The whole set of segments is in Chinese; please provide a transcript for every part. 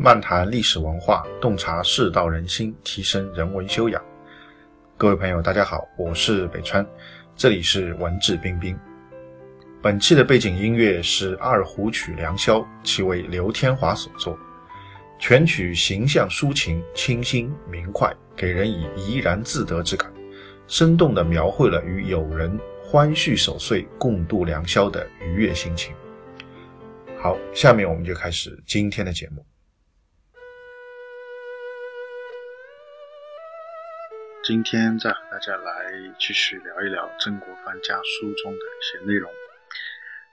漫谈历史文化，洞察世道人心，提升人文修养。各位朋友，大家好，我是北川，这里是文质彬彬。本期的背景音乐是二胡曲《良宵》，其为刘天华所作。全曲形象抒情，清新明快，给人以怡然自得之感，生动地描绘了与友人欢叙守岁、共度良宵的愉悦心情。好，下面我们就开始今天的节目。今天再和大家来继续聊一聊曾国藩家书中的一些内容。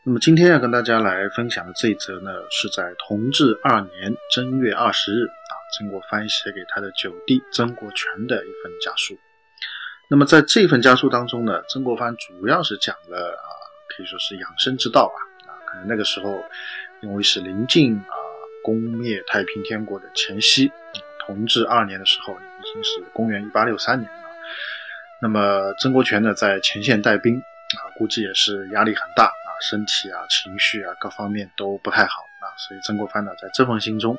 那么今天要跟大家来分享的这一则呢，是在同治二年正月二十日啊，曾国藩写给他的九弟曾国荃的一份家书。那么在这份家书当中呢，曾国藩主要是讲了啊，可以说是养生之道吧。啊，可能那个时候因为是临近啊攻灭太平天国的前夕，同治二年的时候是公元一八六三年啊。那么曾国荃呢在前线带兵啊，估计也是压力很大啊。身体啊，情绪啊，各方面都不太好啊，所以曾国藩呢，在这封信中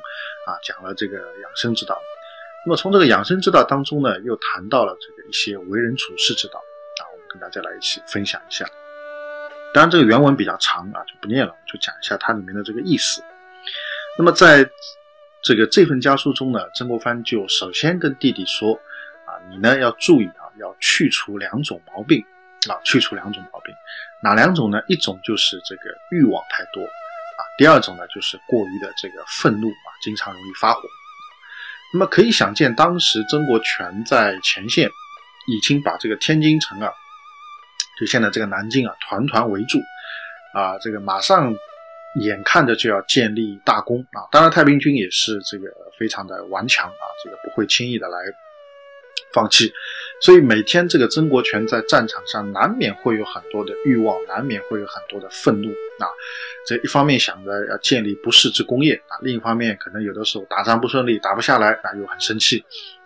啊，讲了这个养生之道。那么从这个养生之道当中呢，又谈到了这个一些为人处事之道啊，我们跟大家来一起分享一下。当然，这个原文比较长啊，就不念了，就讲一下它里面的这个意思。那么在这个这份家书中呢，曾国藩就首先跟弟弟说啊，你呢要注意啊，要去除两种毛病。啊，去除两种毛病，哪两种呢？一种就是这个欲望太多啊，第二种呢就是过于的这个愤怒啊，经常容易发火。那么可以想见，当时曾国荃在前线已经把这个天津城啊，就现在这个南京啊，团团围住啊，这个马上眼看着就要建立大功啊。当然，太平军也是这个非常的顽强啊，这个不会轻易的来。放弃，所以每天这个曾国荃在战场上难免会有很多的欲望，难免会有很多的愤怒啊。这一方面想着要建立不世之功业啊，另一方面可能有的时候打仗不顺利，打不下来啊，又很生气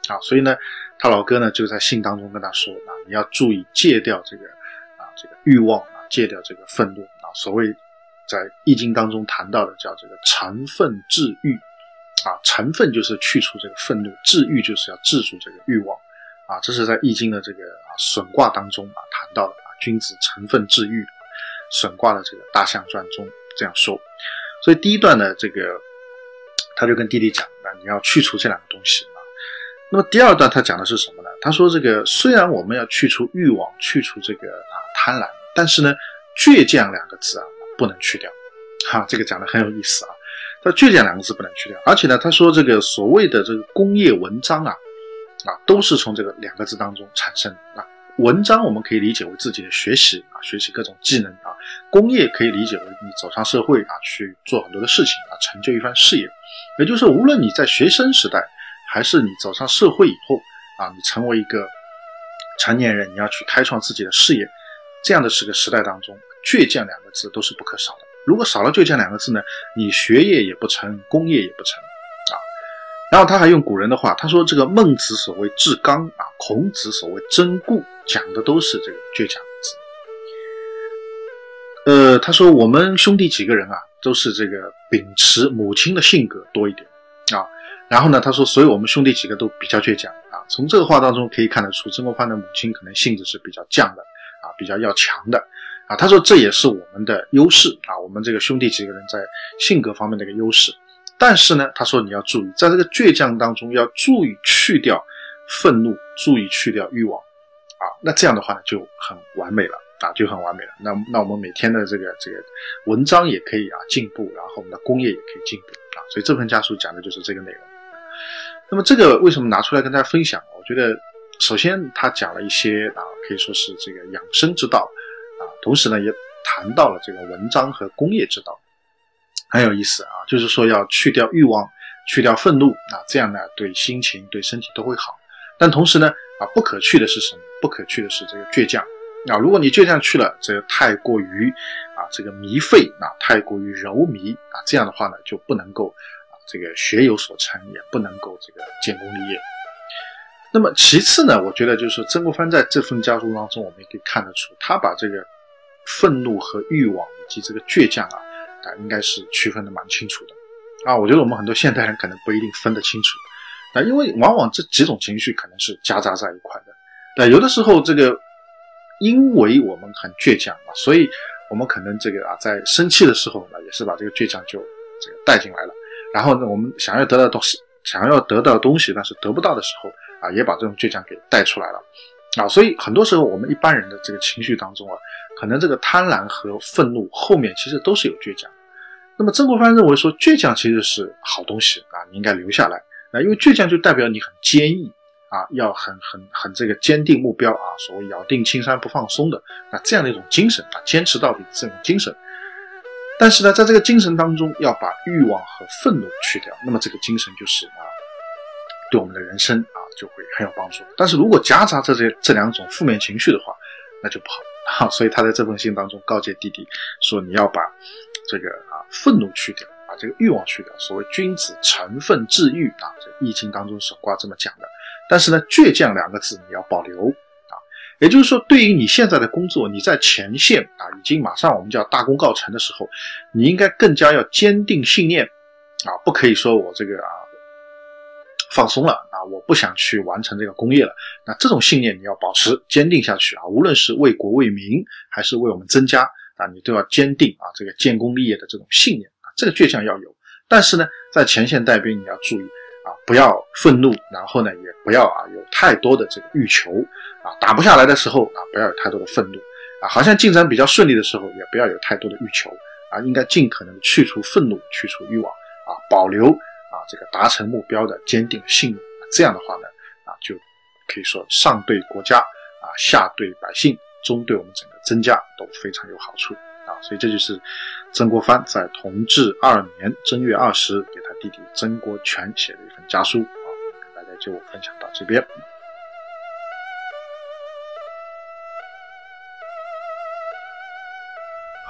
啊。所以呢，他老哥呢就在信当中跟他说啊，你要注意戒掉这个啊这个欲望啊，戒掉这个愤怒啊。所谓在易经当中谈到的叫这个成分治愈啊，成分就是去除这个愤怒，治愈就是要治住这个欲望。啊，这是在《易经》的这个啊损卦当中啊谈到的啊，君子成分治愈，损卦的这个大象传中这样说。所以第一段呢，这个他就跟弟弟讲，那你要去除这两个东西啊。那么第二段他讲的是什么呢？他说这个虽然我们要去除欲望，去除这个啊贪婪，但是呢，倔强两个字啊不能去掉。哈，这个讲的很有意思啊。他倔强两个字不能去掉，而且呢，他说这个所谓的这个工业文章啊。啊，都是从这个两个字当中产生的。啊，文章我们可以理解为自己的学习啊，学习各种技能啊；工业可以理解为你走上社会啊，去做很多的事情啊，成就一番事业。也就是，无论你在学生时代，还是你走上社会以后啊，你成为一个成年人，你要去开创自己的事业，这样的是个时代当中，倔强两个字都是不可少的。如果少了倔强两个字呢，你学业也不成，功业也不成啊。然后他还用古人的话，他说：“这个孟子所谓至刚啊，孔子所谓贞固，讲的都是这个倔强字。”呃，他说我们兄弟几个人啊，都是这个秉持母亲的性格多一点啊。然后呢，他说，所以我们兄弟几个都比较倔强啊。从这个话当中可以看得出，曾国藩的母亲可能性子是比较犟的啊，比较要强的啊。他说这也是我们的优势啊，我们这个兄弟几个人在性格方面的一个优势。但是呢，他说你要注意，在这个倔强当中要注意去掉愤怒，注意去掉欲望，啊，那这样的话就很完美了啊，就很完美了。那那我们每天的这个这个文章也可以啊进步，然后我们的工业也可以进步啊。所以这份家书讲的就是这个内容。那么这个为什么拿出来跟大家分享？我觉得首先他讲了一些啊，可以说是这个养生之道，同时呢也谈到了这个文章和工业之道。很有意思啊，就是说要去掉欲望，去掉愤怒啊，这样呢对心情、对身体都会好。但同时呢，啊不可去的是什么？不可去的是这个倔强啊。如果你倔强去了，这个太过于啊这个迷费啊，太过于柔靡啊，这样的话呢就不能够啊这个学有所成，也不能够这个建功立业。那么其次呢，我觉得就是曾国藩在这份家书当中，我们也可以看得出，他把这个愤怒和欲望以及这个倔强啊。啊，应该是区分的蛮清楚的，啊，我觉得我们很多现代人可能不一定分得清楚，啊，因为往往这几种情绪可能是夹杂在一块的。那有的时候这个，因为我们很倔强啊，所以我们可能这个啊，在生气的时候呢，也是把这个倔强就这个带进来了。然后呢，我们想要得到东西，想要得到东西，但是得不到的时候啊，也把这种倔强给带出来了。啊，所以很多时候我们一般人的这个情绪当中啊，可能这个贪婪和愤怒后面其实都是有倔强。那么曾国藩认为说，倔强其实是好东西啊，你应该留下来啊，因为倔强就代表你很坚毅啊，要很很很这个坚定目标啊，所谓咬定青山不放松的啊这样的一种精神啊，坚持到底这种精神。但是呢，在这个精神当中要把欲望和愤怒去掉，那么这个精神就是啊，对我们的人生啊就会很有帮助。但是如果夹杂着这这两种负面情绪的话，那就不好啊。所以他在这封信当中告诫弟弟说，你要把。这个啊，愤怒去掉，把这个欲望去掉。所谓君子诚愤治欲啊，这《易经》当中所卦这么讲的。但是呢，倔强两个字你要保留啊，也就是说，对于你现在的工作，你在前线啊，已经马上我们叫大功告成的时候，你应该更加要坚定信念啊，不可以说我这个啊放松了我不想去完成这个工业了。那这种信念你要保持坚定下去啊，无论是为国为民，还是为我们增加。啊，你都要坚定啊，这个建功立业的这种信念啊，这个倔强要有。但是呢，在前线带兵，你要注意啊，不要愤怒，然后呢，也不要啊有太多的这个欲求啊，打不下来的时候啊，不要有太多的愤怒啊，好像进展比较顺利的时候，也不要有太多的欲求啊，应该尽可能去除愤怒，去除欲望啊，保留啊这个达成目标的坚定信念。这样的话呢，啊，就可以说上对国家啊，下对百姓。中对我们整个曾家都非常有好处啊，所以这就是曾国藩在同治二年正月二十给他弟弟曾国荃写的一份家书啊，跟大家就分享到这边。